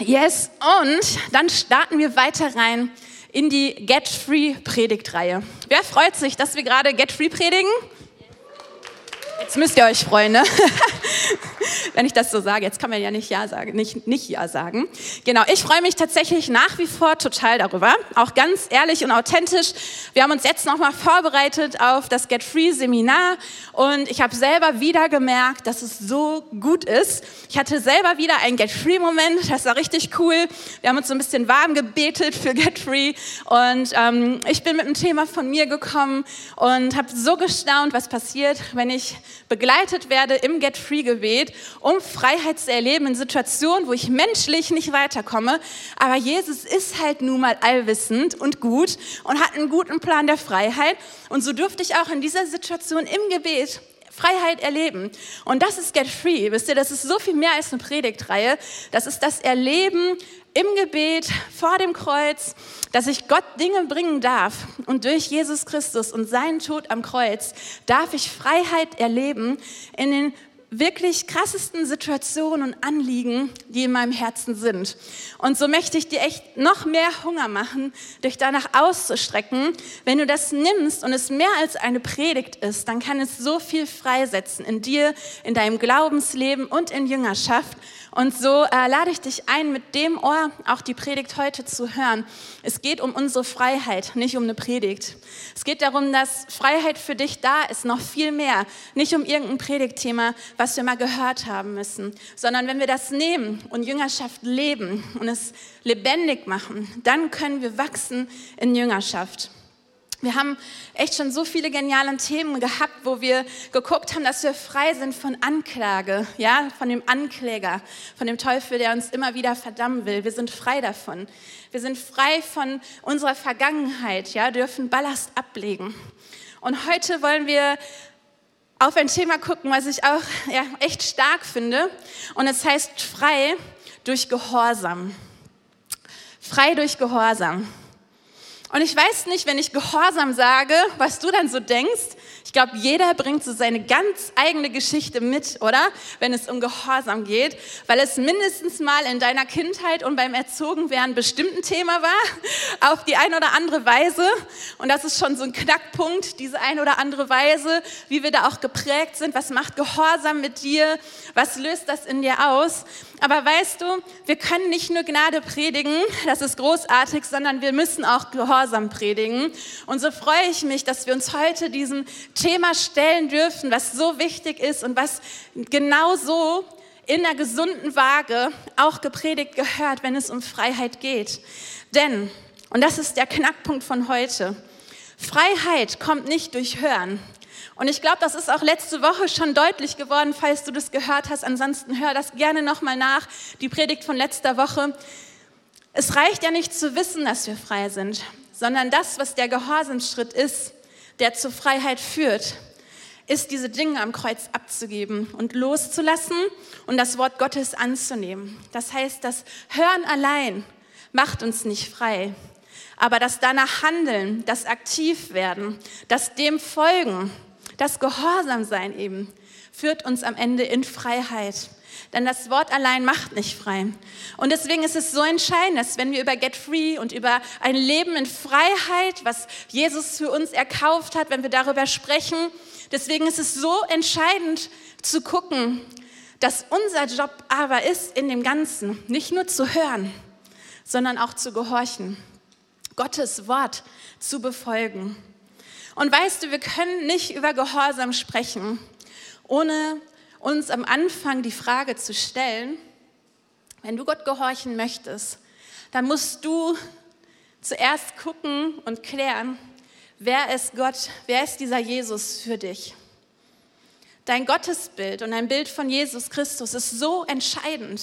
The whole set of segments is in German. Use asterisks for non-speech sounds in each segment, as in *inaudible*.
Yes, und dann starten wir weiter rein in die Get Free Predigtreihe. Wer freut sich, dass wir gerade Get Free predigen? Jetzt müsst ihr euch freuen, ne? *laughs* *laughs* wenn ich das so sage. Jetzt kann man ja nicht Ja sagen, nicht, nicht Ja sagen. Genau, ich freue mich tatsächlich nach wie vor total darüber. Auch ganz ehrlich und authentisch. Wir haben uns jetzt nochmal vorbereitet auf das Get Free Seminar und ich habe selber wieder gemerkt, dass es so gut ist. Ich hatte selber wieder einen Get Free Moment. Das war richtig cool. Wir haben uns so ein bisschen warm gebetet für Get Free und ähm, ich bin mit einem Thema von mir gekommen und habe so gestaunt, was passiert, wenn ich begleitet werde im Get Free Gebet, um Freiheit zu erleben in Situationen, wo ich menschlich nicht weiterkomme. Aber Jesus ist halt nun mal allwissend und gut und hat einen guten Plan der Freiheit. Und so durfte ich auch in dieser Situation im Gebet Freiheit erleben. Und das ist Get Free. Wisst ihr, das ist so viel mehr als eine Predigtreihe. Das ist das Erleben im Gebet vor dem Kreuz, dass ich Gott Dinge bringen darf. Und durch Jesus Christus und seinen Tod am Kreuz darf ich Freiheit erleben in den wirklich krassesten Situationen und Anliegen, die in meinem Herzen sind. Und so möchte ich dir echt noch mehr Hunger machen, dich danach auszustrecken. Wenn du das nimmst und es mehr als eine Predigt ist, dann kann es so viel freisetzen in dir, in deinem Glaubensleben und in Jüngerschaft. Und so äh, lade ich dich ein, mit dem Ohr auch die Predigt heute zu hören. Es geht um unsere Freiheit, nicht um eine Predigt. Es geht darum, dass Freiheit für dich da ist, noch viel mehr. Nicht um irgendein Predigtthema, was wir mal gehört haben müssen, sondern wenn wir das nehmen und Jüngerschaft leben und es lebendig machen, dann können wir wachsen in Jüngerschaft. Wir haben echt schon so viele geniale Themen gehabt, wo wir geguckt haben, dass wir frei sind von Anklage, ja, von dem Ankläger, von dem Teufel, der uns immer wieder verdammen will. Wir sind frei davon. Wir sind frei von unserer Vergangenheit, ja, dürfen Ballast ablegen. Und heute wollen wir auf ein Thema gucken, was ich auch ja, echt stark finde. Und es heißt frei durch Gehorsam. Frei durch Gehorsam. Und ich weiß nicht, wenn ich Gehorsam sage, was du dann so denkst. Ich glaube, jeder bringt so seine ganz eigene Geschichte mit, oder? Wenn es um Gehorsam geht, weil es mindestens mal in deiner Kindheit und beim Erzogenwerden bestimmt ein Thema war, *laughs* auf die eine oder andere Weise. Und das ist schon so ein Knackpunkt, diese eine oder andere Weise, wie wir da auch geprägt sind. Was macht Gehorsam mit dir? Was löst das in dir aus? Aber weißt du, wir können nicht nur Gnade predigen, das ist großartig, sondern wir müssen auch Gehorsam predigen. Und so freue ich mich, dass wir uns heute diesem Thema stellen dürfen, was so wichtig ist und was genau so in der gesunden Waage auch gepredigt gehört, wenn es um Freiheit geht. Denn, und das ist der Knackpunkt von heute, Freiheit kommt nicht durch Hören, und ich glaube, das ist auch letzte Woche schon deutlich geworden, falls du das gehört hast. Ansonsten hör das gerne nochmal nach, die Predigt von letzter Woche. Es reicht ja nicht zu wissen, dass wir frei sind, sondern das, was der Gehorsamsschritt ist, der zur Freiheit führt, ist diese Dinge am Kreuz abzugeben und loszulassen und das Wort Gottes anzunehmen. Das heißt, das Hören allein macht uns nicht frei, aber das danach Handeln, das Aktivwerden, das dem Folgen, das Gehorsamsein eben führt uns am Ende in Freiheit. Denn das Wort allein macht nicht frei. Und deswegen ist es so entscheidend, dass wenn wir über Get Free und über ein Leben in Freiheit, was Jesus für uns erkauft hat, wenn wir darüber sprechen, deswegen ist es so entscheidend zu gucken, dass unser Job aber ist, in dem Ganzen nicht nur zu hören, sondern auch zu gehorchen, Gottes Wort zu befolgen. Und weißt du, wir können nicht über Gehorsam sprechen, ohne uns am Anfang die Frage zu stellen, wenn du Gott gehorchen möchtest, dann musst du zuerst gucken und klären, wer ist Gott, wer ist dieser Jesus für dich. Dein Gottesbild und ein Bild von Jesus Christus ist so entscheidend,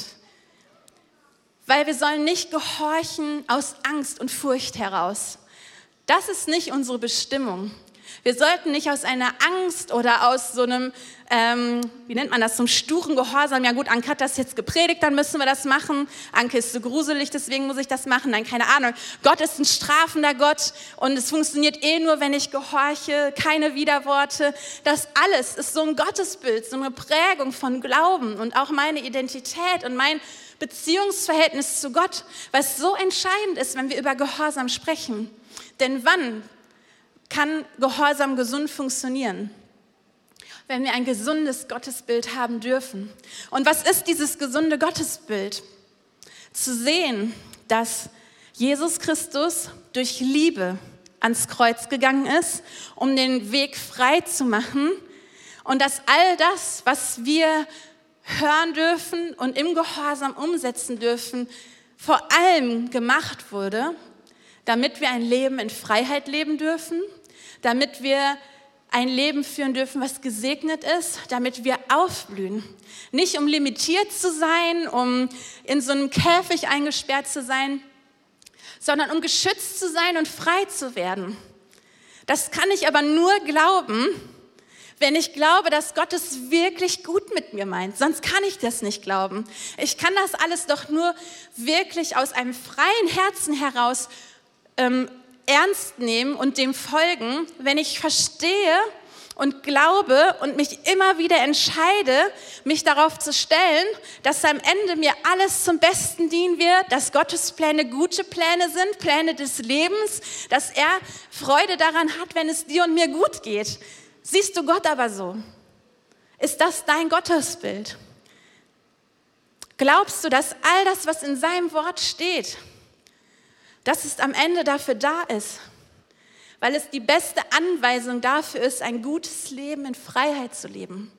weil wir sollen nicht gehorchen aus Angst und Furcht heraus. Das ist nicht unsere Bestimmung. Wir sollten nicht aus einer Angst oder aus so einem, ähm, wie nennt man das, so einem sturen Gehorsam, ja gut, Anke hat das jetzt gepredigt, dann müssen wir das machen. Anke ist so gruselig, deswegen muss ich das machen. Nein, keine Ahnung. Gott ist ein strafender Gott und es funktioniert eh nur, wenn ich gehorche, keine Widerworte. Das alles ist so ein Gottesbild, so eine Prägung von Glauben und auch meine Identität und mein Beziehungsverhältnis zu Gott, was so entscheidend ist, wenn wir über Gehorsam sprechen. Denn wann kann Gehorsam gesund funktionieren? Wenn wir ein gesundes Gottesbild haben dürfen. Und was ist dieses gesunde Gottesbild? Zu sehen, dass Jesus Christus durch Liebe ans Kreuz gegangen ist, um den Weg frei zu machen und dass all das, was wir hören dürfen und im Gehorsam umsetzen dürfen, vor allem gemacht wurde, damit wir ein Leben in Freiheit leben dürfen, damit wir ein Leben führen dürfen, was gesegnet ist, damit wir aufblühen. Nicht um limitiert zu sein, um in so einem Käfig eingesperrt zu sein, sondern um geschützt zu sein und frei zu werden. Das kann ich aber nur glauben, wenn ich glaube, dass Gott es wirklich gut mit mir meint. Sonst kann ich das nicht glauben. Ich kann das alles doch nur wirklich aus einem freien Herzen heraus ähm, ernst nehmen und dem folgen, wenn ich verstehe und glaube und mich immer wieder entscheide, mich darauf zu stellen, dass am Ende mir alles zum Besten dienen wird, dass Gottes Pläne gute Pläne sind, Pläne des Lebens, dass er Freude daran hat, wenn es dir und mir gut geht. Siehst du Gott aber so? Ist das dein Gottesbild? Glaubst du, dass all das, was in seinem Wort steht, dass es am Ende dafür da ist, weil es die beste Anweisung dafür ist, ein gutes Leben in Freiheit zu leben?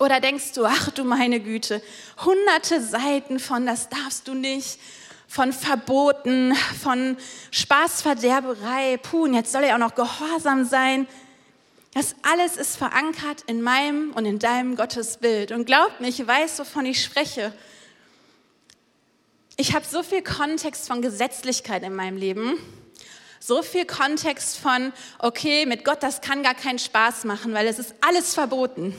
Oder denkst du, ach du meine Güte, hunderte Seiten von das darfst du nicht, von Verboten, von Spaßverderberei, puh, und jetzt soll er auch noch gehorsam sein. Das alles ist verankert in meinem und in deinem Gottesbild. Und glaubt mir, ich weiß, wovon ich spreche. Ich habe so viel Kontext von Gesetzlichkeit in meinem Leben. So viel Kontext von, okay, mit Gott, das kann gar keinen Spaß machen, weil es ist alles verboten.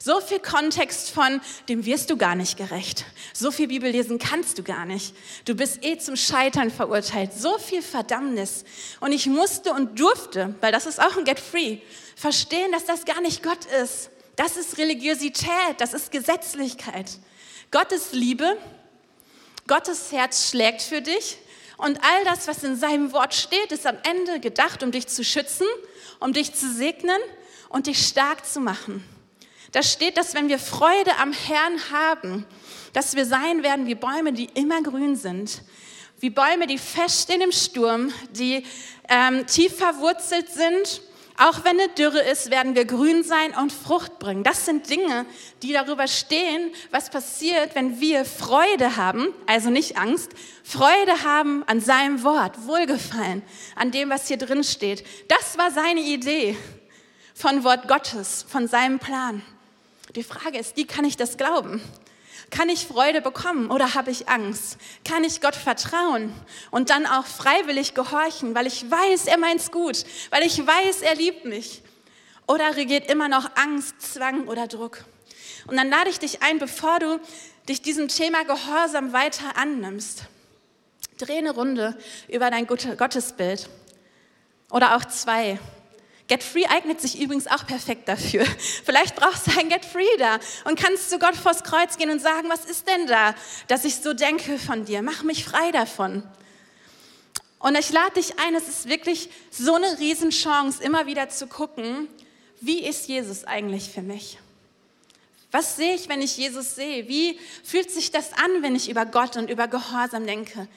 So viel Kontext von, dem wirst du gar nicht gerecht. So viel Bibel lesen kannst du gar nicht. Du bist eh zum Scheitern verurteilt. So viel Verdammnis. Und ich musste und durfte, weil das ist auch ein Get Free, verstehen, dass das gar nicht Gott ist. Das ist Religiosität, das ist Gesetzlichkeit. Gottes Liebe, Gottes Herz schlägt für dich und all das, was in seinem Wort steht, ist am Ende gedacht, um dich zu schützen, um dich zu segnen und dich stark zu machen. Da steht, dass wenn wir Freude am Herrn haben, dass wir sein werden wie Bäume, die immer grün sind. Wie Bäume, die feststehen im Sturm, die ähm, tief verwurzelt sind auch wenn eine Dürre ist, werden wir grün sein und Frucht bringen. Das sind Dinge, die darüber stehen, was passiert, wenn wir Freude haben, also nicht Angst, Freude haben an seinem Wort, Wohlgefallen an dem, was hier drin steht. Das war seine Idee von Wort Gottes, von seinem Plan. Die Frage ist, wie kann ich das glauben? Kann ich Freude bekommen oder habe ich Angst? Kann ich Gott vertrauen und dann auch freiwillig gehorchen, weil ich weiß, er meint's gut, weil ich weiß, er liebt mich? Oder regiert immer noch Angst, Zwang oder Druck? Und dann lade ich dich ein, bevor du dich diesem Thema Gehorsam weiter annimmst, dreh eine Runde über dein Gottesbild oder auch zwei Get Free eignet sich übrigens auch perfekt dafür. *laughs* Vielleicht brauchst du ein Get Free da und kannst zu Gott vors Kreuz gehen und sagen, was ist denn da, dass ich so denke von dir? Mach mich frei davon. Und ich lade dich ein, es ist wirklich so eine Riesenchance, immer wieder zu gucken, wie ist Jesus eigentlich für mich? Was sehe ich, wenn ich Jesus sehe? Wie fühlt sich das an, wenn ich über Gott und über Gehorsam denke?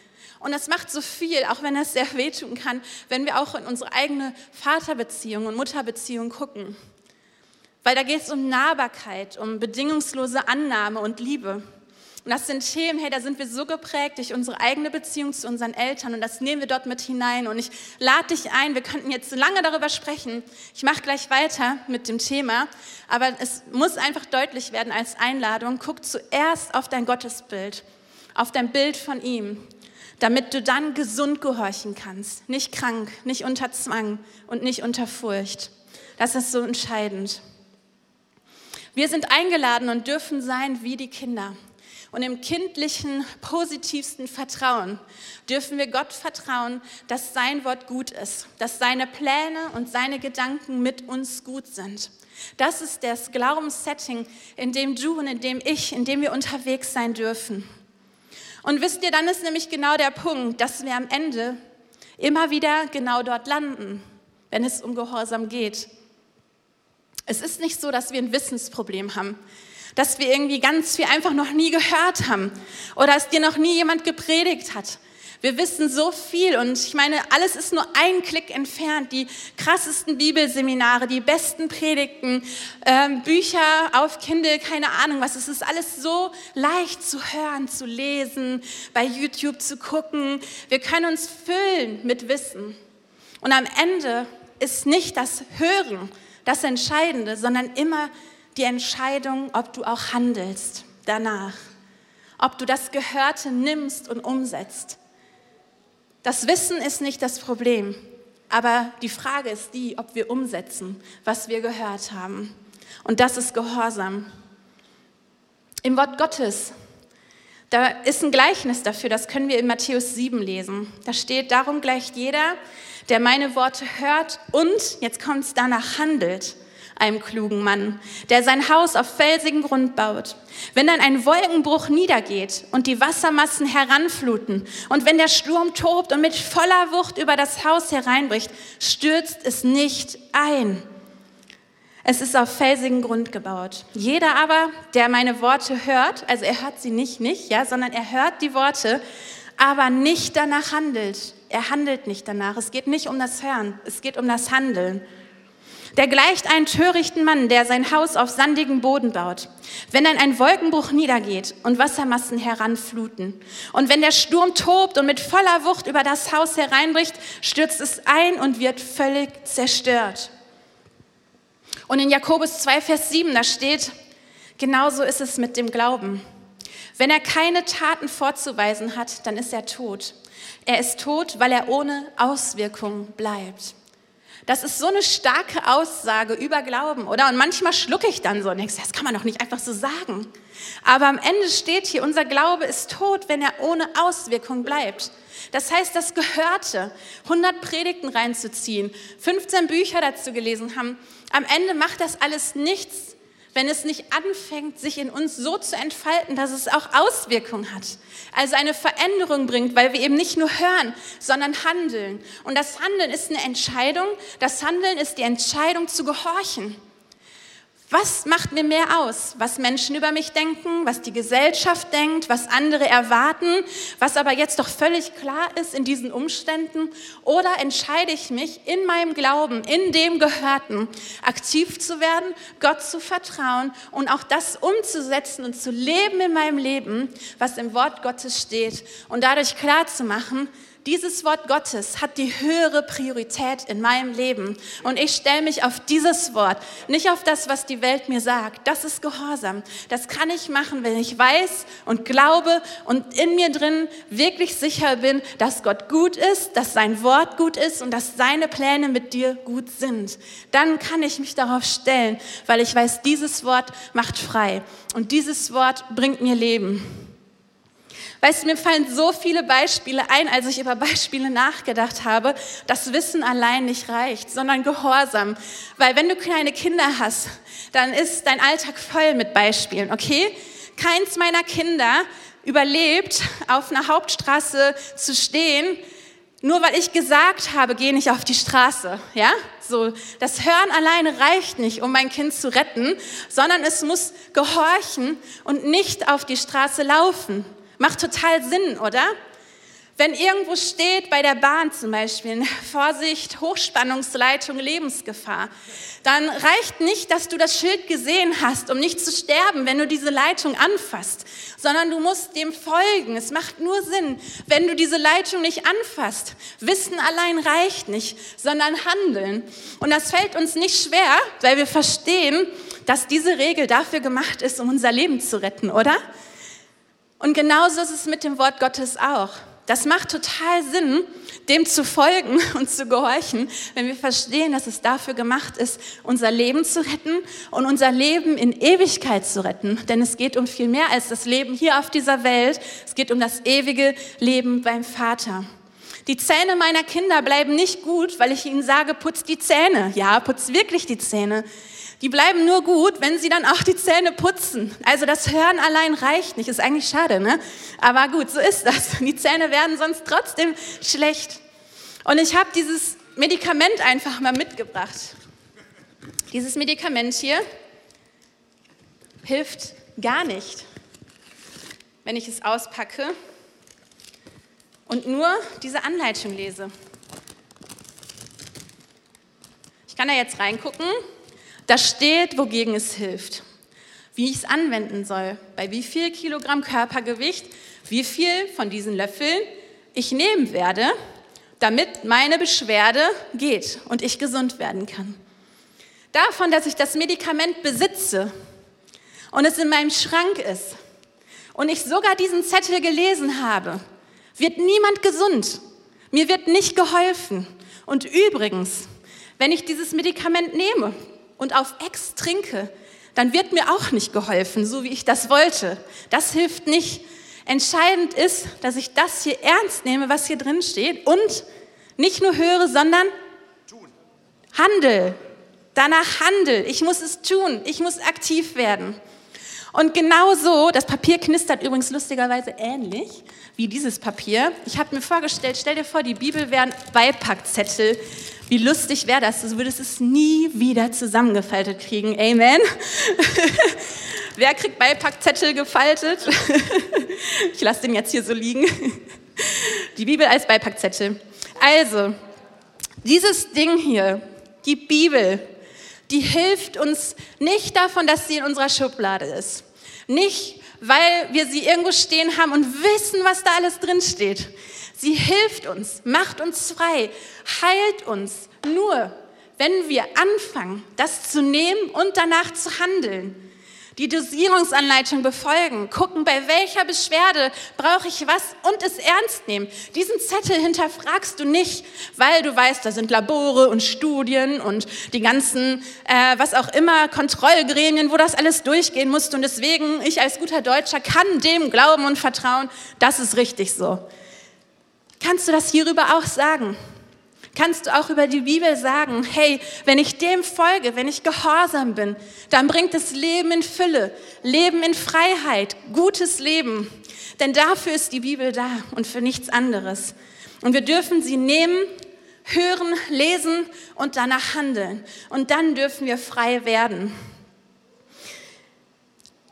Und das macht so viel, auch wenn es sehr wehtun kann, wenn wir auch in unsere eigene Vaterbeziehung und Mutterbeziehung gucken. Weil da geht es um Nahbarkeit, um bedingungslose Annahme und Liebe. Und das sind Themen, hey, da sind wir so geprägt durch unsere eigene Beziehung zu unseren Eltern und das nehmen wir dort mit hinein. Und ich lade dich ein, wir könnten jetzt lange darüber sprechen. Ich mache gleich weiter mit dem Thema, aber es muss einfach deutlich werden als Einladung. Guck zuerst auf dein Gottesbild, auf dein Bild von ihm damit du dann gesund gehorchen kannst, nicht krank, nicht unter Zwang und nicht unter Furcht. Das ist so entscheidend. Wir sind eingeladen und dürfen sein wie die Kinder. Und im kindlichen, positivsten Vertrauen dürfen wir Gott vertrauen, dass sein Wort gut ist, dass seine Pläne und seine Gedanken mit uns gut sind. Das ist das Glaubenssetting, in dem du und in dem ich, in dem wir unterwegs sein dürfen. Und wisst ihr, dann ist nämlich genau der Punkt, dass wir am Ende immer wieder genau dort landen, wenn es um Gehorsam geht. Es ist nicht so, dass wir ein Wissensproblem haben, dass wir irgendwie ganz viel einfach noch nie gehört haben oder es dir noch nie jemand gepredigt hat wir wissen so viel und ich meine, alles ist nur ein Klick entfernt. Die krassesten Bibelseminare, die besten Predigten, ähm, Bücher auf Kindle, keine Ahnung was. Es ist alles so leicht zu hören, zu lesen, bei YouTube zu gucken. Wir können uns füllen mit Wissen. Und am Ende ist nicht das Hören das Entscheidende, sondern immer die Entscheidung, ob du auch handelst danach. Ob du das Gehörte nimmst und umsetzt. Das Wissen ist nicht das Problem, aber die Frage ist die, ob wir umsetzen, was wir gehört haben. Und das ist Gehorsam. Im Wort Gottes, da ist ein Gleichnis dafür, das können wir in Matthäus 7 lesen. Da steht, darum gleicht jeder, der meine Worte hört und, jetzt kommt es, danach handelt einem klugen Mann, der sein Haus auf felsigen Grund baut. Wenn dann ein Wolkenbruch niedergeht und die Wassermassen heranfluten und wenn der Sturm tobt und mit voller Wucht über das Haus hereinbricht, stürzt es nicht ein. Es ist auf felsigen Grund gebaut. Jeder aber, der meine Worte hört, also er hört sie nicht nicht, ja, sondern er hört die Worte, aber nicht danach handelt. Er handelt nicht danach. Es geht nicht um das Hören, es geht um das Handeln. Der gleicht einen törichten Mann, der sein Haus auf sandigen Boden baut. Wenn dann ein Wolkenbruch niedergeht und Wassermassen heranfluten und wenn der Sturm tobt und mit voller Wucht über das Haus hereinbricht, stürzt es ein und wird völlig zerstört. Und in Jakobus 2, Vers 7, da steht, genauso ist es mit dem Glauben. Wenn er keine Taten vorzuweisen hat, dann ist er tot. Er ist tot, weil er ohne Auswirkung bleibt. Das ist so eine starke Aussage über Glauben, oder? Und manchmal schlucke ich dann so und denke, das kann man doch nicht einfach so sagen. Aber am Ende steht hier, unser Glaube ist tot, wenn er ohne Auswirkung bleibt. Das heißt, das Gehörte, 100 Predigten reinzuziehen, 15 Bücher dazu gelesen haben, am Ende macht das alles nichts wenn es nicht anfängt, sich in uns so zu entfalten, dass es auch Auswirkungen hat. Also eine Veränderung bringt, weil wir eben nicht nur hören, sondern handeln. Und das Handeln ist eine Entscheidung. Das Handeln ist die Entscheidung zu gehorchen. Was macht mir mehr aus? Was Menschen über mich denken, was die Gesellschaft denkt, was andere erwarten, was aber jetzt doch völlig klar ist in diesen Umständen? Oder entscheide ich mich in meinem Glauben, in dem Gehörten, aktiv zu werden, Gott zu vertrauen und auch das umzusetzen und zu leben in meinem Leben, was im Wort Gottes steht und dadurch klar zu machen, dieses Wort Gottes hat die höhere Priorität in meinem Leben. Und ich stelle mich auf dieses Wort, nicht auf das, was die Welt mir sagt. Das ist Gehorsam. Das kann ich machen, wenn ich weiß und glaube und in mir drin wirklich sicher bin, dass Gott gut ist, dass sein Wort gut ist und dass seine Pläne mit dir gut sind. Dann kann ich mich darauf stellen, weil ich weiß, dieses Wort macht frei und dieses Wort bringt mir Leben. Weißt du, mir fallen so viele Beispiele ein, als ich über Beispiele nachgedacht habe, dass Wissen allein nicht reicht, sondern Gehorsam. Weil wenn du kleine Kinder hast, dann ist dein Alltag voll mit Beispielen, okay? Keins meiner Kinder überlebt, auf einer Hauptstraße zu stehen, nur weil ich gesagt habe, geh nicht auf die Straße, ja? So, das Hören alleine reicht nicht, um mein Kind zu retten, sondern es muss gehorchen und nicht auf die Straße laufen. Macht total Sinn, oder? Wenn irgendwo steht, bei der Bahn zum Beispiel, Vorsicht, Hochspannungsleitung, Lebensgefahr, dann reicht nicht, dass du das Schild gesehen hast, um nicht zu sterben, wenn du diese Leitung anfasst, sondern du musst dem folgen. Es macht nur Sinn, wenn du diese Leitung nicht anfasst. Wissen allein reicht nicht, sondern handeln. Und das fällt uns nicht schwer, weil wir verstehen, dass diese Regel dafür gemacht ist, um unser Leben zu retten, oder? Und genauso ist es mit dem Wort Gottes auch. Das macht total Sinn, dem zu folgen *laughs* und zu gehorchen, wenn wir verstehen, dass es dafür gemacht ist, unser Leben zu retten und unser Leben in Ewigkeit zu retten. Denn es geht um viel mehr als das Leben hier auf dieser Welt. Es geht um das ewige Leben beim Vater. Die Zähne meiner Kinder bleiben nicht gut, weil ich ihnen sage, putz die Zähne. Ja, putz wirklich die Zähne. Die bleiben nur gut, wenn sie dann auch die Zähne putzen. Also das Hören allein reicht nicht. Ist eigentlich schade, ne? Aber gut, so ist das. *laughs* Die Zähne werden sonst trotzdem schlecht. Und ich habe dieses Medikament einfach mal mitgebracht. Dieses Medikament hier hilft gar nicht, wenn ich es auspacke und nur diese Anleitung lese. Ich kann da jetzt reingucken. Da steht, wogegen es hilft, wie ich es anwenden soll, bei wie viel Kilogramm Körpergewicht, wie viel von diesen Löffeln ich nehmen werde, damit meine Beschwerde geht und ich gesund werden kann. Davon, dass ich das Medikament besitze und es in meinem Schrank ist und ich sogar diesen Zettel gelesen habe, wird niemand gesund. Mir wird nicht geholfen. Und übrigens, wenn ich dieses Medikament nehme und auf Ex trinke, dann wird mir auch nicht geholfen, so wie ich das wollte. Das hilft nicht. Entscheidend ist, dass ich das hier ernst nehme, was hier drin steht und nicht nur höre, sondern tun. handel. Danach handel. Ich muss es tun. Ich muss aktiv werden. Und genau so, das Papier knistert übrigens lustigerweise ähnlich wie dieses Papier. Ich habe mir vorgestellt, stell dir vor, die Bibel wären Beipackzettel. Wie lustig wäre das? Du würdest es nie wieder zusammengefaltet kriegen. Amen. *laughs* Wer kriegt Beipackzettel gefaltet? *laughs* ich lasse den jetzt hier so liegen. Die Bibel als Beipackzettel. Also, dieses Ding hier, die Bibel, die hilft uns nicht davon, dass sie in unserer Schublade ist. Nicht, weil wir sie irgendwo stehen haben und wissen, was da alles drin steht. Sie hilft uns, macht uns frei, heilt uns nur, wenn wir anfangen, das zu nehmen und danach zu handeln die Dosierungsanleitung befolgen, gucken, bei welcher Beschwerde brauche ich was und es ernst nehmen. Diesen Zettel hinterfragst du nicht, weil du weißt, da sind Labore und Studien und die ganzen, äh, was auch immer, Kontrollgremien, wo das alles durchgehen musst. Und deswegen, ich als guter Deutscher kann dem glauben und vertrauen, das ist richtig so. Kannst du das hierüber auch sagen? Kannst du auch über die Bibel sagen, hey, wenn ich dem folge, wenn ich gehorsam bin, dann bringt es Leben in Fülle, Leben in Freiheit, gutes Leben. Denn dafür ist die Bibel da und für nichts anderes. Und wir dürfen sie nehmen, hören, lesen und danach handeln. Und dann dürfen wir frei werden.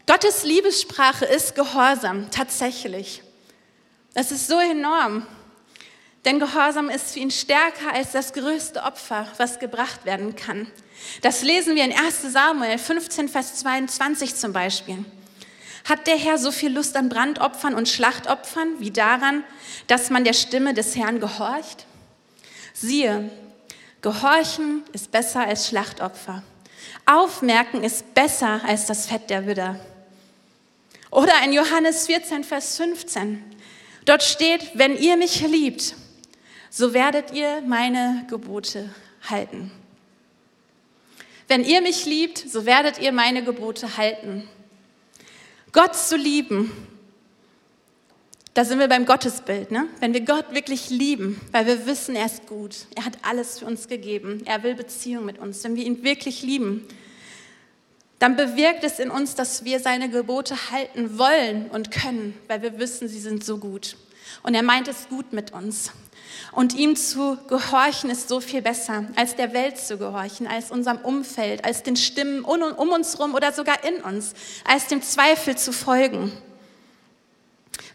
Gottes Liebessprache ist Gehorsam, tatsächlich. Das ist so enorm. Denn Gehorsam ist für ihn stärker als das größte Opfer, was gebracht werden kann. Das lesen wir in 1 Samuel 15, Vers 22 zum Beispiel. Hat der Herr so viel Lust an Brandopfern und Schlachtopfern wie daran, dass man der Stimme des Herrn gehorcht? Siehe, Gehorchen ist besser als Schlachtopfer. Aufmerken ist besser als das Fett der Widder. Oder in Johannes 14, Vers 15. Dort steht, wenn ihr mich liebt, so werdet ihr meine Gebote halten. Wenn ihr mich liebt, so werdet ihr meine Gebote halten. Gott zu lieben, da sind wir beim Gottesbild. Ne? Wenn wir Gott wirklich lieben, weil wir wissen, er ist gut, er hat alles für uns gegeben, er will Beziehung mit uns, wenn wir ihn wirklich lieben, dann bewirkt es in uns, dass wir seine Gebote halten wollen und können, weil wir wissen, sie sind so gut. Und er meint es gut mit uns. Und ihm zu gehorchen ist so viel besser, als der Welt zu gehorchen, als unserem Umfeld, als den Stimmen um uns herum oder sogar in uns, als dem Zweifel zu folgen.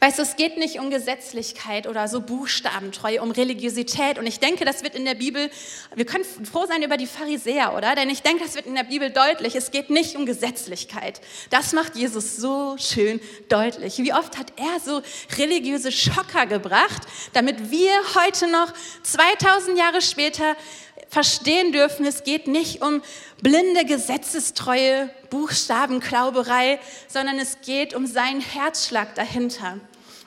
Weißt du, es geht nicht um Gesetzlichkeit oder so Buchstabentreue, um Religiosität. Und ich denke, das wird in der Bibel, wir können froh sein über die Pharisäer, oder? Denn ich denke, das wird in der Bibel deutlich. Es geht nicht um Gesetzlichkeit. Das macht Jesus so schön deutlich. Wie oft hat er so religiöse Schocker gebracht, damit wir heute noch 2000 Jahre später verstehen dürfen, es geht nicht um blinde Gesetzestreue, Buchstabenklauberei, sondern es geht um seinen Herzschlag dahinter,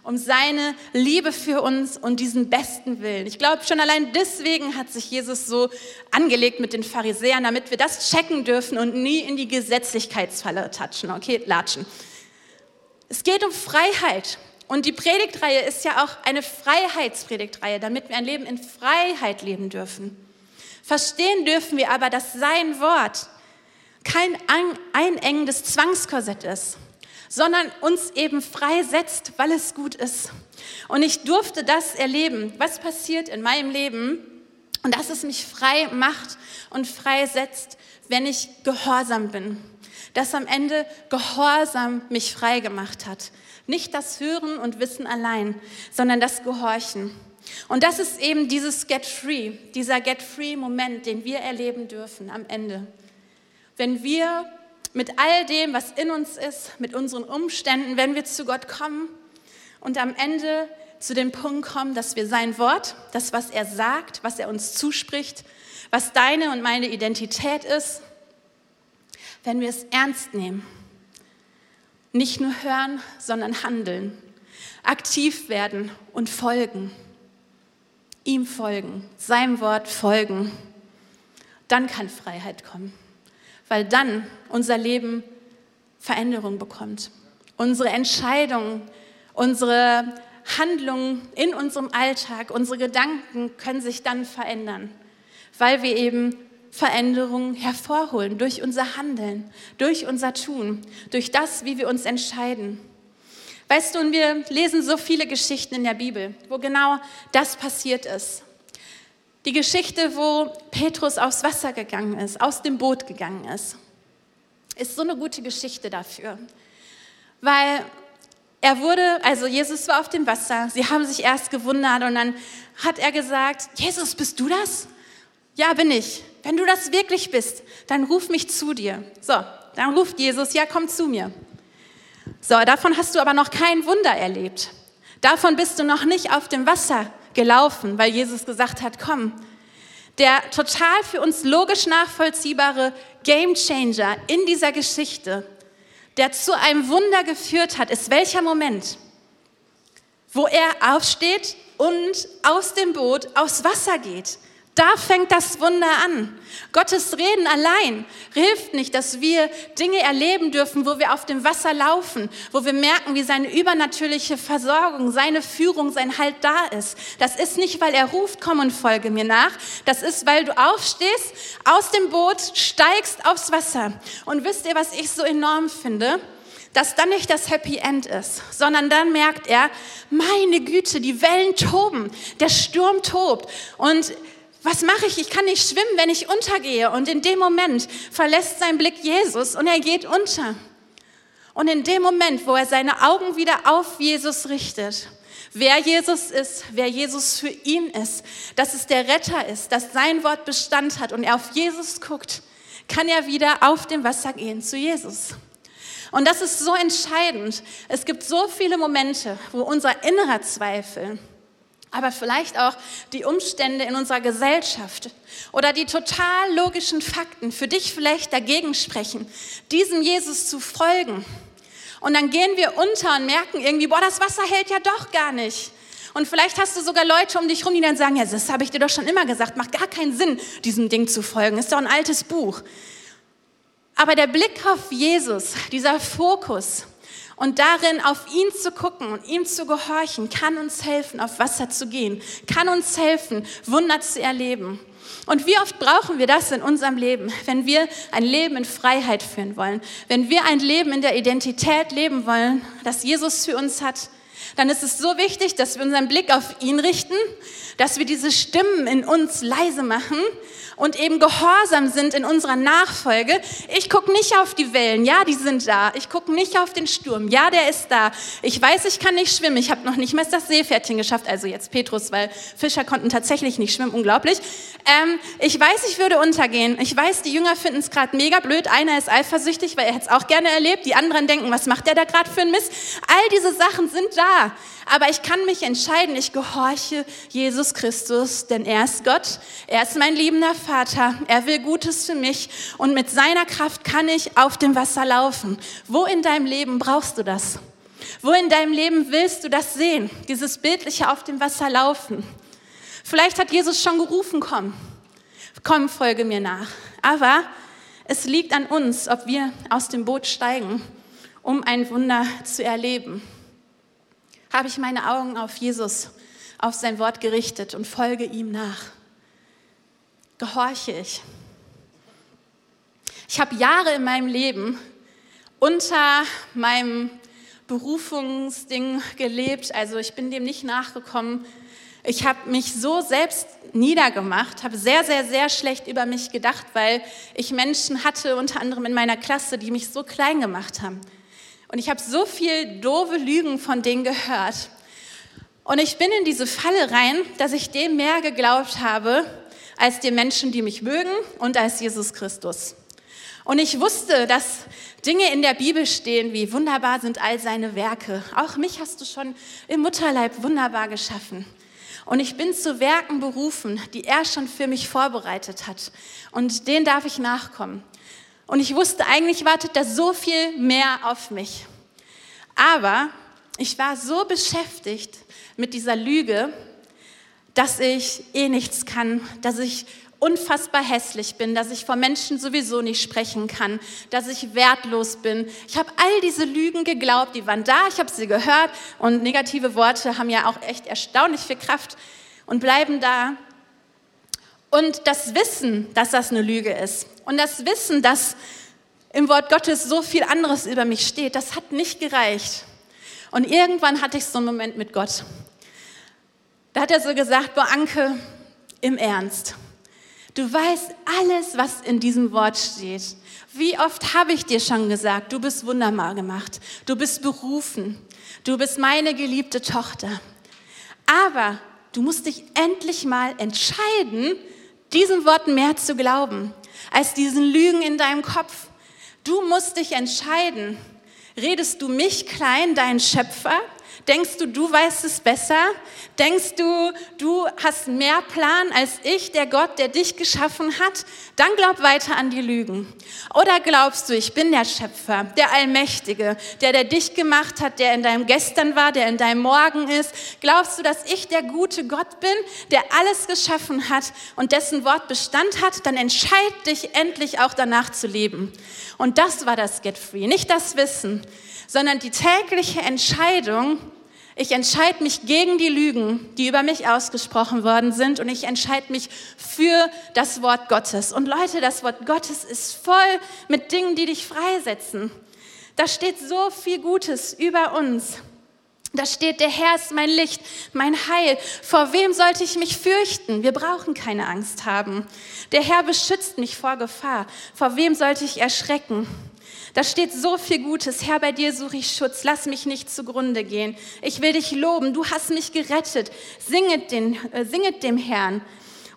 um seine Liebe für uns und diesen besten Willen. Ich glaube, schon allein deswegen hat sich Jesus so angelegt mit den Pharisäern, damit wir das checken dürfen und nie in die Gesetzlichkeitsfalle touchen, okay, latschen. Es geht um Freiheit. Und die Predigtreihe ist ja auch eine Freiheitspredigtreihe, damit wir ein Leben in Freiheit leben dürfen. Verstehen dürfen wir aber, dass sein Wort kein einengendes Zwangskorsett ist, sondern uns eben freisetzt, weil es gut ist. Und ich durfte das erleben, was passiert in meinem Leben und dass es mich frei macht und freisetzt, wenn ich gehorsam bin. Dass am Ende Gehorsam mich frei gemacht hat. Nicht das Hören und Wissen allein, sondern das Gehorchen. Und das ist eben dieses Get Free, dieser Get Free-Moment, den wir erleben dürfen am Ende. Wenn wir mit all dem, was in uns ist, mit unseren Umständen, wenn wir zu Gott kommen und am Ende zu dem Punkt kommen, dass wir sein Wort, das, was er sagt, was er uns zuspricht, was deine und meine Identität ist, wenn wir es ernst nehmen, nicht nur hören, sondern handeln, aktiv werden und folgen, ihm folgen, seinem Wort folgen, dann kann Freiheit kommen, weil dann unser Leben Veränderung bekommt. Unsere Entscheidungen, unsere Handlungen in unserem Alltag, unsere Gedanken können sich dann verändern, weil wir eben Veränderungen hervorholen durch unser Handeln, durch unser Tun, durch das, wie wir uns entscheiden. Weißt du, und wir lesen so viele Geschichten in der Bibel, wo genau das passiert ist. Die Geschichte, wo Petrus aufs Wasser gegangen ist, aus dem Boot gegangen ist, ist so eine gute Geschichte dafür. Weil er wurde, also Jesus war auf dem Wasser, sie haben sich erst gewundert und dann hat er gesagt, Jesus, bist du das? Ja, bin ich. Wenn du das wirklich bist, dann ruf mich zu dir. So, dann ruft Jesus, ja, komm zu mir. So, davon hast du aber noch kein Wunder erlebt. Davon bist du noch nicht auf dem Wasser gelaufen, weil Jesus gesagt hat, komm. Der total für uns logisch nachvollziehbare Game Changer in dieser Geschichte der zu einem Wunder geführt hat, ist welcher Moment, wo er aufsteht und aus dem Boot aufs Wasser geht. Da fängt das Wunder an. Gottes Reden allein hilft nicht, dass wir Dinge erleben dürfen, wo wir auf dem Wasser laufen, wo wir merken, wie seine übernatürliche Versorgung, seine Führung, sein Halt da ist. Das ist nicht, weil er ruft, komm und folge mir nach. Das ist, weil du aufstehst, aus dem Boot steigst aufs Wasser. Und wisst ihr, was ich so enorm finde? dass dann nicht das Happy End ist, sondern dann merkt er, meine Güte, die Wellen toben, der Sturm tobt und was mache ich? Ich kann nicht schwimmen, wenn ich untergehe. Und in dem Moment verlässt sein Blick Jesus und er geht unter. Und in dem Moment, wo er seine Augen wieder auf Jesus richtet, wer Jesus ist, wer Jesus für ihn ist, dass es der Retter ist, dass sein Wort Bestand hat und er auf Jesus guckt, kann er wieder auf dem Wasser gehen zu Jesus. Und das ist so entscheidend. Es gibt so viele Momente, wo unser innerer Zweifel, aber vielleicht auch die Umstände in unserer Gesellschaft oder die total logischen Fakten für dich vielleicht dagegen sprechen, diesem Jesus zu folgen. Und dann gehen wir unter und merken irgendwie, boah, das Wasser hält ja doch gar nicht. Und vielleicht hast du sogar Leute um dich rum, die dann sagen, ja, das habe ich dir doch schon immer gesagt, macht gar keinen Sinn, diesem Ding zu folgen, ist doch ein altes Buch. Aber der Blick auf Jesus, dieser Fokus, und darin auf ihn zu gucken und ihm zu gehorchen, kann uns helfen, auf Wasser zu gehen, kann uns helfen, Wunder zu erleben. Und wie oft brauchen wir das in unserem Leben, wenn wir ein Leben in Freiheit führen wollen, wenn wir ein Leben in der Identität leben wollen, das Jesus für uns hat, dann ist es so wichtig, dass wir unseren Blick auf ihn richten, dass wir diese Stimmen in uns leise machen und eben gehorsam sind in unserer Nachfolge. Ich gucke nicht auf die Wellen, ja, die sind da. Ich gucke nicht auf den Sturm, ja, der ist da. Ich weiß, ich kann nicht schwimmen. Ich habe noch nicht mal das Seepferdchen geschafft, also jetzt Petrus, weil Fischer konnten tatsächlich nicht schwimmen, unglaublich. Ähm, ich weiß, ich würde untergehen. Ich weiß, die Jünger finden es gerade mega blöd. Einer ist eifersüchtig, weil er hätte es auch gerne erlebt. Die anderen denken, was macht der da gerade für ein Mist? All diese Sachen sind da. Aber ich kann mich entscheiden, ich gehorche Jesus Christus, denn er ist Gott, er ist mein liebender Vater, er will Gutes für mich und mit seiner Kraft kann ich auf dem Wasser laufen. Wo in deinem Leben brauchst du das? Wo in deinem Leben willst du das sehen? Dieses bildliche auf dem Wasser laufen. Vielleicht hat Jesus schon gerufen, komm, komm, folge mir nach. Aber es liegt an uns, ob wir aus dem Boot steigen, um ein Wunder zu erleben habe ich meine Augen auf Jesus, auf sein Wort gerichtet und folge ihm nach. Gehorche ich. Ich habe Jahre in meinem Leben unter meinem Berufungsding gelebt. Also ich bin dem nicht nachgekommen. Ich habe mich so selbst niedergemacht, habe sehr, sehr, sehr schlecht über mich gedacht, weil ich Menschen hatte, unter anderem in meiner Klasse, die mich so klein gemacht haben. Und ich habe so viel doofe Lügen von denen gehört. Und ich bin in diese Falle rein, dass ich dem mehr geglaubt habe, als den Menschen, die mich mögen und als Jesus Christus. Und ich wusste, dass Dinge in der Bibel stehen, wie wunderbar sind all seine Werke. Auch mich hast du schon im Mutterleib wunderbar geschaffen. Und ich bin zu Werken berufen, die er schon für mich vorbereitet hat. Und denen darf ich nachkommen. Und ich wusste, eigentlich wartet da so viel mehr auf mich. Aber ich war so beschäftigt mit dieser Lüge, dass ich eh nichts kann, dass ich unfassbar hässlich bin, dass ich vor Menschen sowieso nicht sprechen kann, dass ich wertlos bin. Ich habe all diese Lügen geglaubt, die waren da, ich habe sie gehört und negative Worte haben ja auch echt erstaunlich viel Kraft und bleiben da. Und das Wissen, dass das eine Lüge ist und das Wissen, dass im Wort Gottes so viel anderes über mich steht, das hat nicht gereicht. Und irgendwann hatte ich so einen Moment mit Gott. Da hat er so gesagt, boah Anke, im Ernst, du weißt alles, was in diesem Wort steht. Wie oft habe ich dir schon gesagt, du bist wunderbar gemacht, du bist berufen, du bist meine geliebte Tochter. Aber du musst dich endlich mal entscheiden, diesen Worten mehr zu glauben, als diesen Lügen in deinem Kopf. Du musst dich entscheiden. Redest du mich klein, deinen Schöpfer, Denkst du, du weißt es besser? Denkst du, du hast mehr Plan als ich, der Gott, der dich geschaffen hat? Dann glaub weiter an die Lügen. Oder glaubst du, ich bin der Schöpfer, der Allmächtige, der, der dich gemacht hat, der in deinem Gestern war, der in deinem Morgen ist? Glaubst du, dass ich der gute Gott bin, der alles geschaffen hat und dessen Wort Bestand hat? Dann entscheid dich endlich auch danach zu leben. Und das war das Get Free, nicht das Wissen, sondern die tägliche Entscheidung, ich entscheide mich gegen die Lügen, die über mich ausgesprochen worden sind und ich entscheide mich für das Wort Gottes. Und Leute, das Wort Gottes ist voll mit Dingen, die dich freisetzen. Da steht so viel Gutes über uns. Da steht, der Herr ist mein Licht, mein Heil. Vor wem sollte ich mich fürchten? Wir brauchen keine Angst haben. Der Herr beschützt mich vor Gefahr. Vor wem sollte ich erschrecken? Da steht so viel Gutes. Herr, bei dir suche ich Schutz. Lass mich nicht zugrunde gehen. Ich will dich loben. Du hast mich gerettet. Singet, den, äh, singet dem Herrn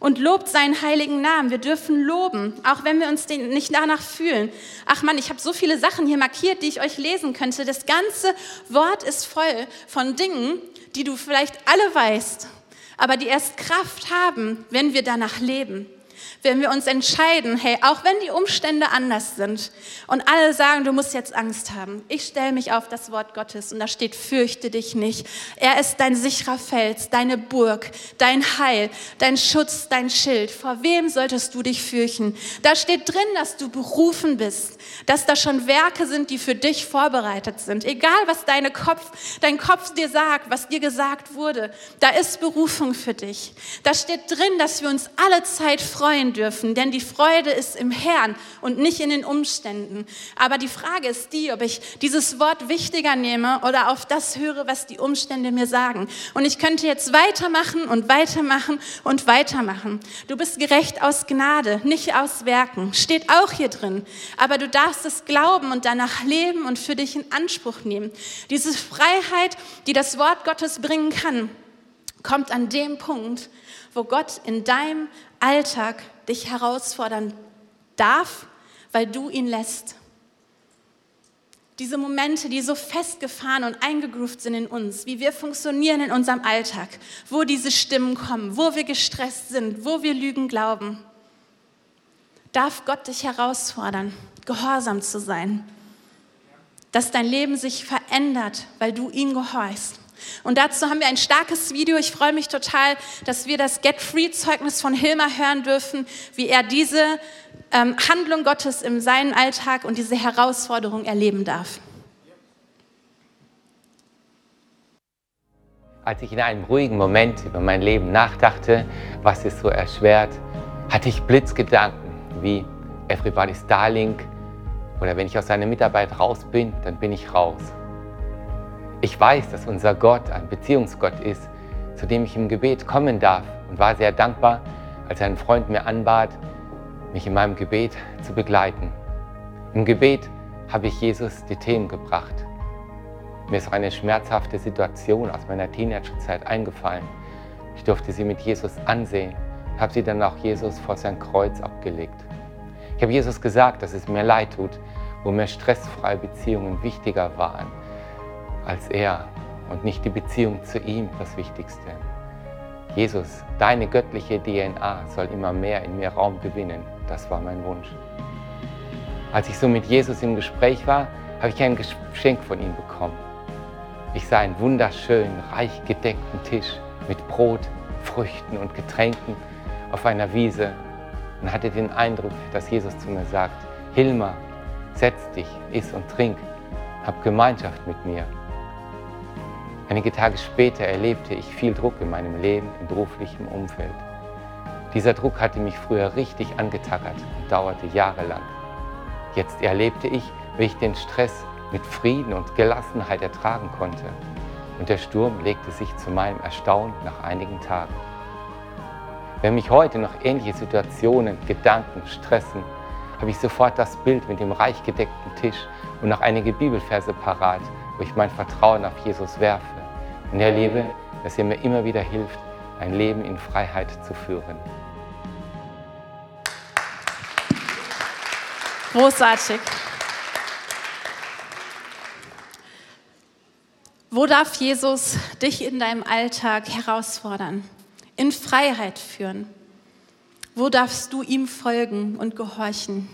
und lobt seinen heiligen Namen. Wir dürfen loben, auch wenn wir uns nicht danach fühlen. Ach Mann, ich habe so viele Sachen hier markiert, die ich euch lesen könnte. Das ganze Wort ist voll von Dingen, die du vielleicht alle weißt, aber die erst Kraft haben, wenn wir danach leben wenn wir uns entscheiden, hey, auch wenn die Umstände anders sind und alle sagen, du musst jetzt Angst haben, ich stelle mich auf das Wort Gottes und da steht, fürchte dich nicht. Er ist dein sicherer Fels, deine Burg, dein Heil, dein Schutz, dein Schild. Vor wem solltest du dich fürchten? Da steht drin, dass du berufen bist, dass da schon Werke sind, die für dich vorbereitet sind. Egal, was deine Kopf, dein Kopf dir sagt, was dir gesagt wurde, da ist Berufung für dich. Da steht drin, dass wir uns alle Zeit freuen dürfen, denn die Freude ist im Herrn und nicht in den Umständen. Aber die Frage ist die, ob ich dieses Wort wichtiger nehme oder auf das höre, was die Umstände mir sagen. Und ich könnte jetzt weitermachen und weitermachen und weitermachen. Du bist gerecht aus Gnade, nicht aus Werken. Steht auch hier drin. Aber du darfst es glauben und danach leben und für dich in Anspruch nehmen. Diese Freiheit, die das Wort Gottes bringen kann, kommt an dem Punkt, wo Gott in deinem Alltag dich herausfordern darf, weil du ihn lässt. Diese Momente, die so festgefahren und eingegroovt sind in uns, wie wir funktionieren in unserem Alltag, wo diese Stimmen kommen, wo wir gestresst sind, wo wir Lügen glauben, darf Gott dich herausfordern, gehorsam zu sein, dass dein Leben sich verändert, weil du ihm gehorchst. Und dazu haben wir ein starkes Video. Ich freue mich total, dass wir das Get Free Zeugnis von Hilmar hören dürfen, wie er diese ähm, Handlung Gottes in seinem Alltag und diese Herausforderung erleben darf. Als ich in einem ruhigen Moment über mein Leben nachdachte, was es so erschwert, hatte ich Blitzgedanken wie, Everybody's Darling oder wenn ich aus seiner Mitarbeit raus bin, dann bin ich raus. Ich weiß, dass unser Gott ein Beziehungsgott ist, zu dem ich im Gebet kommen darf und war sehr dankbar, als ein Freund mir anbat, mich in meinem Gebet zu begleiten. Im Gebet habe ich Jesus die Themen gebracht. Mir ist eine schmerzhafte Situation aus meiner Teenagerzeit eingefallen. Ich durfte sie mit Jesus ansehen und habe sie dann auch Jesus vor sein Kreuz abgelegt. Ich habe Jesus gesagt, dass es mir leid tut, wo mir stressfreie Beziehungen wichtiger waren als er und nicht die Beziehung zu ihm das Wichtigste. Jesus, deine göttliche DNA soll immer mehr in mir Raum gewinnen. Das war mein Wunsch. Als ich so mit Jesus im Gespräch war, habe ich ein Geschenk von ihm bekommen. Ich sah einen wunderschönen, reich gedeckten Tisch mit Brot, Früchten und Getränken auf einer Wiese und hatte den Eindruck, dass Jesus zu mir sagt, Hilma, setz dich, iss und trink, hab Gemeinschaft mit mir. Einige Tage später erlebte ich viel Druck in meinem Leben, im beruflichen Umfeld. Dieser Druck hatte mich früher richtig angetackert und dauerte jahrelang. Jetzt erlebte ich, wie ich den Stress mit Frieden und Gelassenheit ertragen konnte. Und der Sturm legte sich zu meinem Erstaunen nach einigen Tagen. Wenn mich heute noch ähnliche Situationen, Gedanken stressen, habe ich sofort das Bild mit dem reich gedeckten Tisch und noch einige Bibelverse parat, wo ich mein Vertrauen auf Jesus werfe und erlebe, dass er mir immer wieder hilft, ein Leben in Freiheit zu führen. Großartig. Wo darf Jesus dich in deinem Alltag herausfordern, in Freiheit führen? Wo darfst du ihm folgen und gehorchen?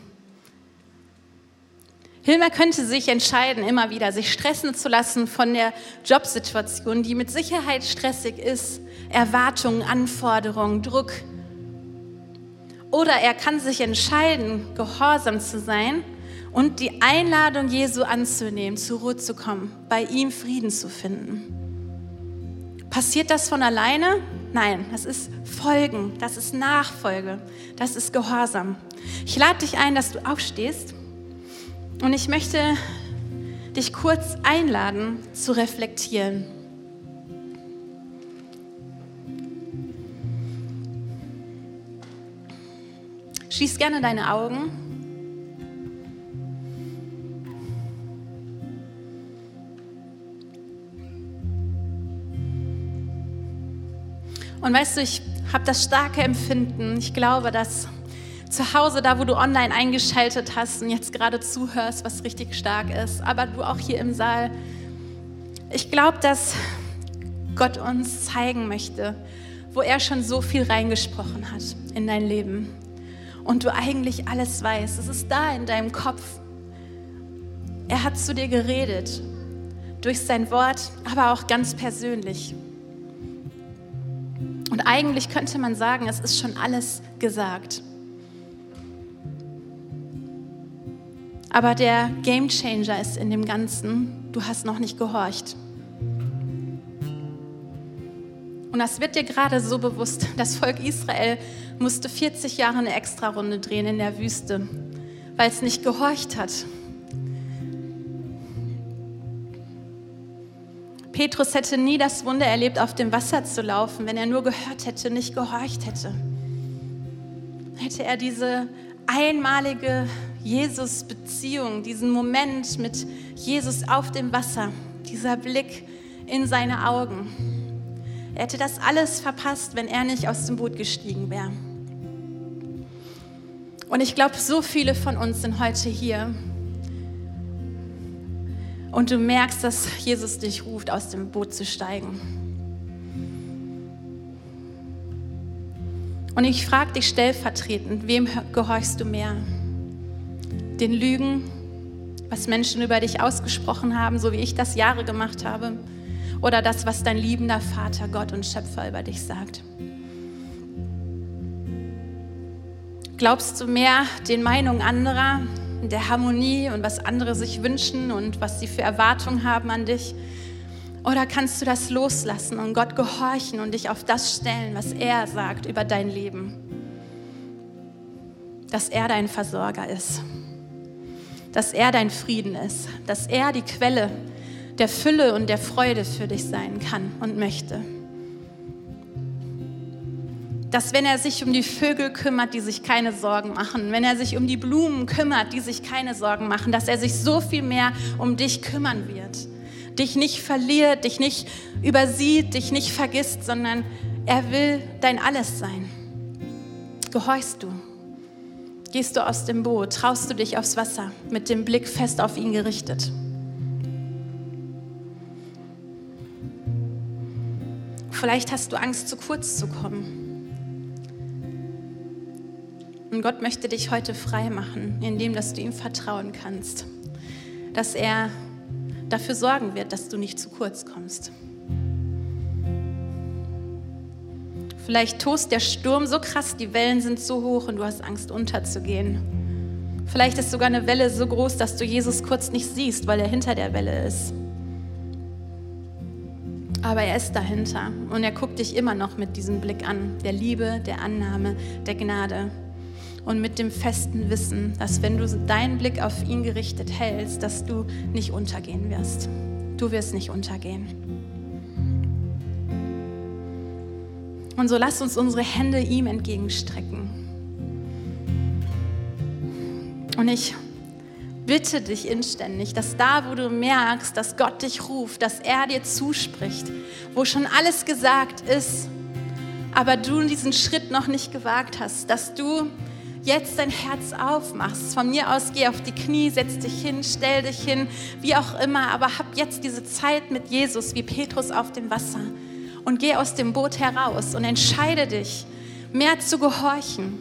Hilmer könnte sich entscheiden, immer wieder sich stressen zu lassen von der Jobsituation, die mit Sicherheit stressig ist, Erwartungen, Anforderungen, Druck. Oder er kann sich entscheiden, gehorsam zu sein und die Einladung Jesu anzunehmen, zur Ruhe zu kommen, bei ihm Frieden zu finden. Passiert das von alleine? Nein, das ist Folgen, das ist Nachfolge, das ist Gehorsam. Ich lade dich ein, dass du aufstehst und ich möchte dich kurz einladen zu reflektieren. Schließ gerne deine Augen. Und weißt du, ich habe das starke Empfinden. Ich glaube, dass zu Hause, da wo du online eingeschaltet hast und jetzt gerade zuhörst, was richtig stark ist, aber du auch hier im Saal, ich glaube, dass Gott uns zeigen möchte, wo er schon so viel reingesprochen hat in dein Leben und du eigentlich alles weißt. Es ist da in deinem Kopf. Er hat zu dir geredet, durch sein Wort, aber auch ganz persönlich. Und eigentlich könnte man sagen, es ist schon alles gesagt. Aber der Game Changer ist in dem Ganzen, du hast noch nicht gehorcht. Und das wird dir gerade so bewusst. Das Volk Israel musste 40 Jahre eine Extrarunde drehen in der Wüste, weil es nicht gehorcht hat. Petrus hätte nie das Wunder erlebt, auf dem Wasser zu laufen, wenn er nur gehört hätte, nicht gehorcht hätte. Hätte er diese einmalige Jesus-Beziehung, diesen Moment mit Jesus auf dem Wasser, dieser Blick in seine Augen. Er hätte das alles verpasst, wenn er nicht aus dem Boot gestiegen wäre. Und ich glaube, so viele von uns sind heute hier. Und du merkst, dass Jesus dich ruft, aus dem Boot zu steigen. Und ich frage dich stellvertretend, wem gehorchst du mehr? Den Lügen, was Menschen über dich ausgesprochen haben, so wie ich das Jahre gemacht habe? Oder das, was dein liebender Vater, Gott und Schöpfer über dich sagt? Glaubst du mehr den Meinungen anderer, der Harmonie und was andere sich wünschen und was sie für Erwartungen haben an dich? Oder kannst du das loslassen und Gott gehorchen und dich auf das stellen, was er sagt über dein Leben? dass er dein Versorger ist, dass er dein Frieden ist, dass er die Quelle der Fülle und der Freude für dich sein kann und möchte. Dass wenn er sich um die Vögel kümmert, die sich keine Sorgen machen, wenn er sich um die Blumen kümmert, die sich keine Sorgen machen, dass er sich so viel mehr um dich kümmern wird. Dich nicht verliert, dich nicht übersieht, dich nicht vergisst, sondern er will dein Alles sein. Gehorchst du? Gehst du aus dem Boot? Traust du dich aufs Wasser mit dem Blick fest auf ihn gerichtet? Vielleicht hast du Angst, zu kurz zu kommen. Und Gott möchte dich heute frei machen, indem dass du ihm vertrauen kannst, dass er dafür sorgen wird, dass du nicht zu kurz kommst. Vielleicht tost der Sturm so krass, die Wellen sind so hoch und du hast Angst unterzugehen. Vielleicht ist sogar eine Welle so groß, dass du Jesus kurz nicht siehst, weil er hinter der Welle ist. Aber er ist dahinter und er guckt dich immer noch mit diesem Blick an, der Liebe, der Annahme, der Gnade und mit dem festen Wissen, dass wenn du deinen Blick auf ihn gerichtet hältst, dass du nicht untergehen wirst. Du wirst nicht untergehen. Und so lass uns unsere Hände ihm entgegenstrecken. Und ich bitte dich inständig, dass da, wo du merkst, dass Gott dich ruft, dass er dir zuspricht, wo schon alles gesagt ist, aber du diesen Schritt noch nicht gewagt hast, dass du jetzt dein Herz aufmachst. Von mir aus geh auf die Knie, setz dich hin, stell dich hin, wie auch immer, aber hab jetzt diese Zeit mit Jesus, wie Petrus auf dem Wasser und geh aus dem Boot heraus und entscheide dich, mehr zu gehorchen.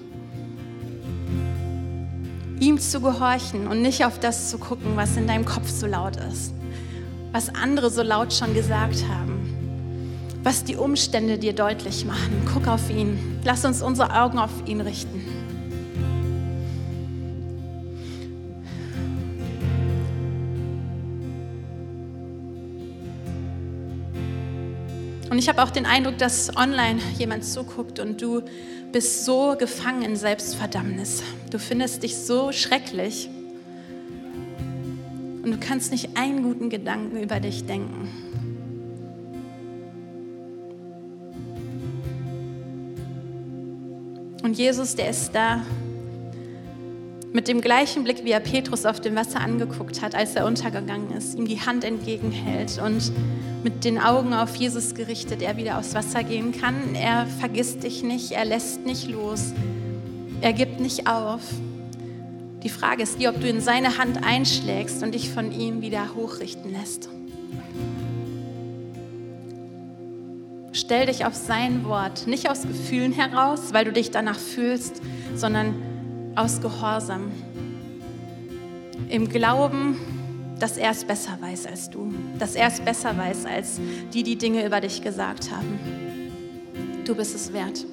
Ihm zu gehorchen und nicht auf das zu gucken, was in deinem Kopf so laut ist, was andere so laut schon gesagt haben, was die Umstände dir deutlich machen. Guck auf ihn. Lass uns unsere Augen auf ihn richten. Und ich habe auch den Eindruck, dass online jemand zuguckt und du bist so gefangen in Selbstverdammnis. Du findest dich so schrecklich und du kannst nicht einen guten Gedanken über dich denken. Und Jesus, der ist da mit dem gleichen Blick, wie er Petrus auf dem Wasser angeguckt hat, als er untergegangen ist, ihm die Hand entgegenhält und mit den Augen auf Jesus gerichtet, er wieder aufs Wasser gehen kann. Er vergisst dich nicht, er lässt nicht los, er gibt nicht auf. Die Frage ist die, ob du in seine Hand einschlägst und dich von ihm wieder hochrichten lässt. Stell dich auf sein Wort, nicht aus Gefühlen heraus, weil du dich danach fühlst, sondern aus Gehorsam. Im Glauben, dass er es besser weiß als du, dass er es besser weiß als die, die Dinge über dich gesagt haben. Du bist es wert.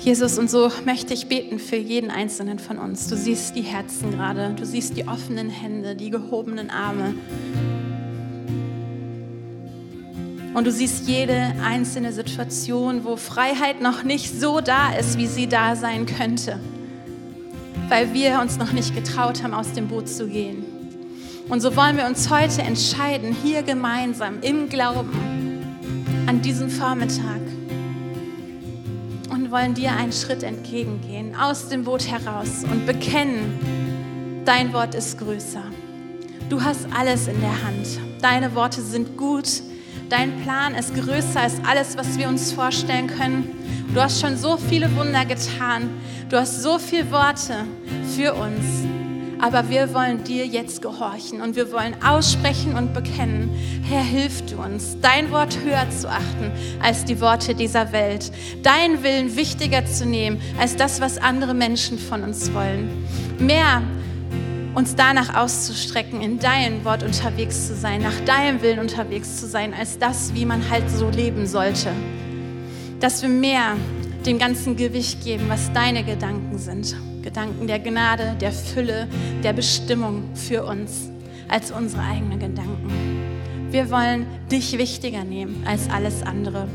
Jesus, und so möchte ich beten für jeden einzelnen von uns. Du siehst die Herzen gerade, du siehst die offenen Hände, die gehobenen Arme. Und du siehst jede einzelne Situation, wo Freiheit noch nicht so da ist, wie sie da sein könnte, weil wir uns noch nicht getraut haben, aus dem Boot zu gehen. Und so wollen wir uns heute entscheiden, hier gemeinsam im Glauben an diesem Vormittag und wollen dir einen Schritt entgegengehen, aus dem Boot heraus und bekennen, dein Wort ist größer. Du hast alles in der Hand. Deine Worte sind gut Dein Plan ist größer als alles, was wir uns vorstellen können. Du hast schon so viele Wunder getan. Du hast so viele Worte für uns. Aber wir wollen dir jetzt gehorchen und wir wollen aussprechen und bekennen, Herr, hilf du uns, dein Wort höher zu achten als die Worte dieser Welt, deinen Willen wichtiger zu nehmen als das, was andere Menschen von uns wollen. Mehr uns danach auszustrecken, in deinem Wort unterwegs zu sein, nach deinem Willen unterwegs zu sein, als das, wie man halt so leben sollte. Dass wir mehr dem ganzen Gewicht geben, was deine Gedanken sind. Gedanken der Gnade, der Fülle, der Bestimmung für uns, als unsere eigenen Gedanken. Wir wollen dich wichtiger nehmen als alles andere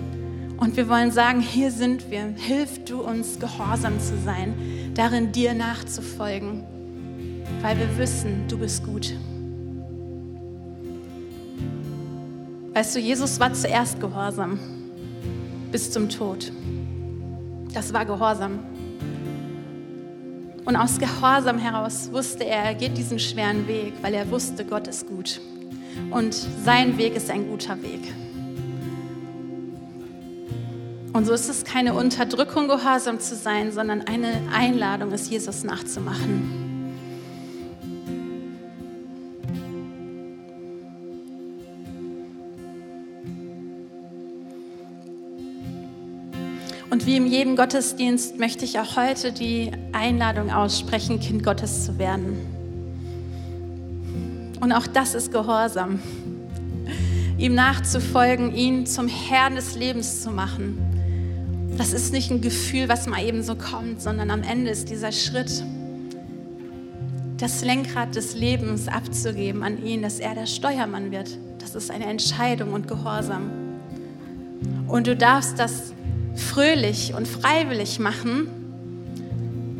Und wir wollen sagen, hier sind wir. Hilf du uns, gehorsam zu sein, darin dir nachzufolgen, weil wir wissen, du bist gut. Weißt du, Jesus war zuerst gehorsam bis zum Tod. Das war Gehorsam. Und aus Gehorsam heraus wusste er, er geht diesen schweren Weg, weil er wusste, Gott ist gut. Und sein Weg ist ein guter Weg. Und so ist es keine Unterdrückung, gehorsam zu sein, sondern eine Einladung, es Jesus nachzumachen. Und wie in jedem Gottesdienst möchte ich auch heute die Einladung aussprechen, Kind Gottes zu werden. Und auch das ist Gehorsam. Ihm nachzufolgen, ihn zum Herrn des Lebens zu machen. Das ist nicht ein Gefühl, was mal eben so kommt, sondern am Ende ist dieser Schritt, das Lenkrad des Lebens abzugeben an ihn, dass er der Steuermann wird. Das ist eine Entscheidung und Gehorsam. Und du darfst das fröhlich und freiwillig machen,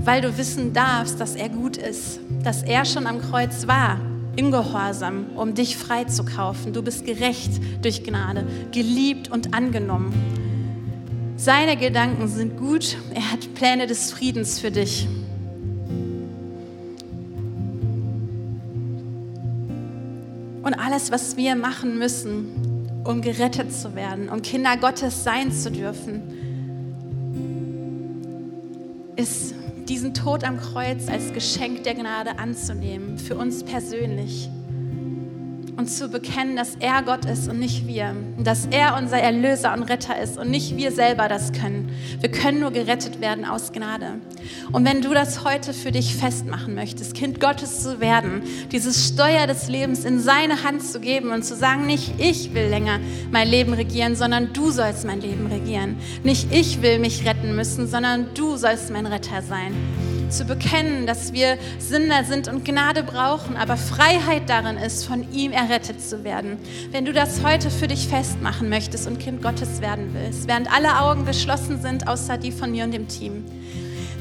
weil du wissen darfst, dass er gut ist, dass er schon am Kreuz war, im Gehorsam, um dich freizukaufen. Du bist gerecht durch Gnade, geliebt und angenommen. Seine Gedanken sind gut, er hat Pläne des Friedens für dich. Und alles, was wir machen müssen, um gerettet zu werden, um Kinder Gottes sein zu dürfen, ist diesen Tod am Kreuz als Geschenk der Gnade anzunehmen, für uns persönlich und zu bekennen, dass er Gott ist und nicht wir. Dass er unser Erlöser und Retter ist und nicht wir selber das können. Wir können nur gerettet werden aus Gnade. Und wenn du das heute für dich festmachen möchtest, Kind Gottes zu werden, dieses Steuer des Lebens in seine Hand zu geben und zu sagen, nicht ich will länger mein Leben regieren, sondern du sollst mein Leben regieren. Nicht ich will mich retten müssen, sondern du sollst mein Retter sein zu bekennen, dass wir Sünder sind und Gnade brauchen, aber Freiheit darin ist, von ihm errettet zu werden. Wenn du das heute für dich festmachen möchtest und Kind Gottes werden willst, während alle Augen geschlossen sind, außer die von mir und dem Team,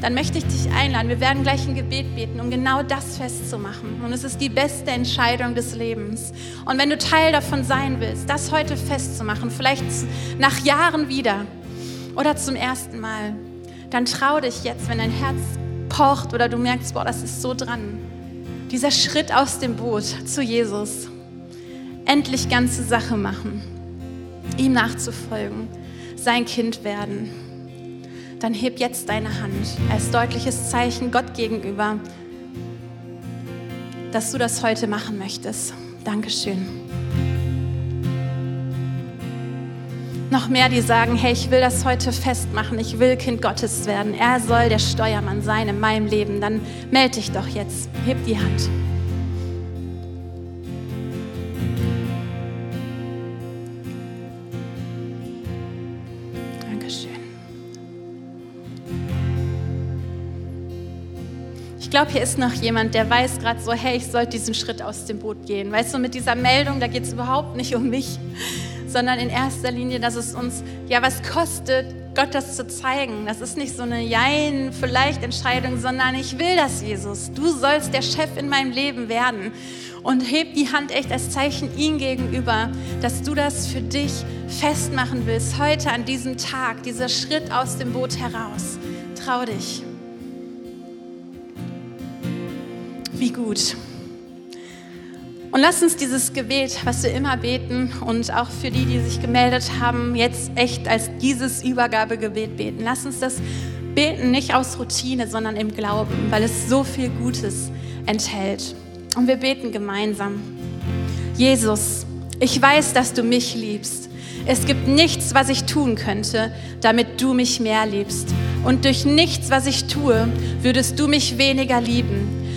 dann möchte ich dich einladen. Wir werden gleich ein Gebet beten, um genau das festzumachen. Und es ist die beste Entscheidung des Lebens. Und wenn du Teil davon sein willst, das heute festzumachen, vielleicht nach Jahren wieder oder zum ersten Mal, dann trau dich jetzt, wenn dein Herz pocht oder du merkst, boah, das ist so dran. Dieser Schritt aus dem Boot zu Jesus. Endlich ganze Sache machen. Ihm nachzufolgen. Sein Kind werden. Dann heb jetzt deine Hand als deutliches Zeichen Gott gegenüber, dass du das heute machen möchtest. Dankeschön. Noch mehr, die sagen, hey, ich will das heute festmachen, ich will Kind Gottes werden. Er soll der Steuermann sein in meinem Leben. Dann melde dich doch jetzt, heb die Hand. Dankeschön. Ich glaube, hier ist noch jemand, der weiß gerade so, hey, ich sollte diesen Schritt aus dem Boot gehen. Weißt du, mit dieser Meldung, da geht es überhaupt nicht um mich sondern in erster Linie, dass es uns ja was kostet, Gott das zu zeigen. Das ist nicht so eine Jein, vielleicht Entscheidung, sondern ich will das, Jesus. Du sollst der Chef in meinem Leben werden. Und heb die Hand echt als Zeichen ihm gegenüber, dass du das für dich festmachen willst, heute an diesem Tag, dieser Schritt aus dem Boot heraus. Trau dich. Wie gut. Und lass uns dieses Gebet, was wir immer beten und auch für die, die sich gemeldet haben, jetzt echt als dieses Übergabegebet beten. Lass uns das beten nicht aus Routine, sondern im Glauben, weil es so viel Gutes enthält. Und wir beten gemeinsam. Jesus, ich weiß, dass du mich liebst. Es gibt nichts, was ich tun könnte, damit du mich mehr liebst. Und durch nichts, was ich tue, würdest du mich weniger lieben.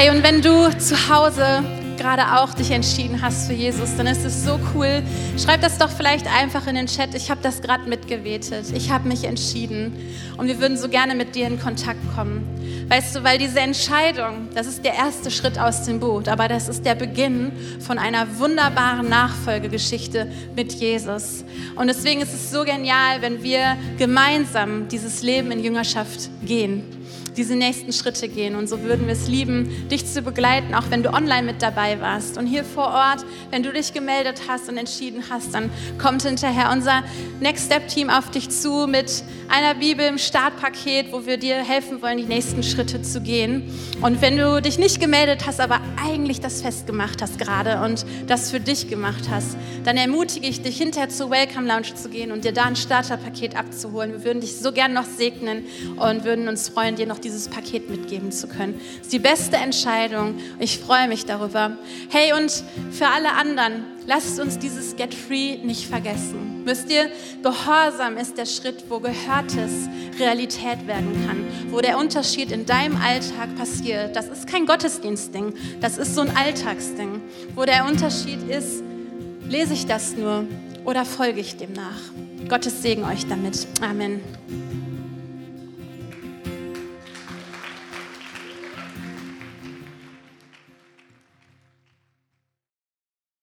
Hey, und wenn du zu Hause gerade auch dich entschieden hast für Jesus, dann ist es so cool. Schreib das doch vielleicht einfach in den Chat. Ich habe das gerade mitgebetet. Ich habe mich entschieden. Und wir würden so gerne mit dir in Kontakt kommen. Weißt du, weil diese Entscheidung, das ist der erste Schritt aus dem Boot, aber das ist der Beginn von einer wunderbaren Nachfolgegeschichte mit Jesus. Und deswegen ist es so genial, wenn wir gemeinsam dieses Leben in Jüngerschaft gehen diese nächsten Schritte gehen. Und so würden wir es lieben, dich zu begleiten, auch wenn du online mit dabei warst. Und hier vor Ort, wenn du dich gemeldet hast und entschieden hast, dann kommt hinterher unser Next Step Team auf dich zu mit einer Bibel im Startpaket, wo wir dir helfen wollen, die nächsten Schritte zu gehen. Und wenn du dich nicht gemeldet hast, aber eigentlich das festgemacht hast gerade und das für dich gemacht hast, dann ermutige ich dich, hinterher zur Welcome Lounge zu gehen und dir da ein Starterpaket abzuholen. Wir würden dich so gern noch segnen und würden uns freuen, dir noch dieses Paket mitgeben zu können. Das ist die beste Entscheidung. Ich freue mich darüber. Hey, und für alle anderen, lasst uns dieses Get Free nicht vergessen. Wisst ihr, Gehorsam ist der Schritt, wo Gehörtes Realität werden kann, wo der Unterschied in deinem Alltag passiert. Das ist kein Gottesdienstding, das ist so ein Alltagsding, wo der Unterschied ist, lese ich das nur oder folge ich dem nach? Gottes Segen euch damit. Amen.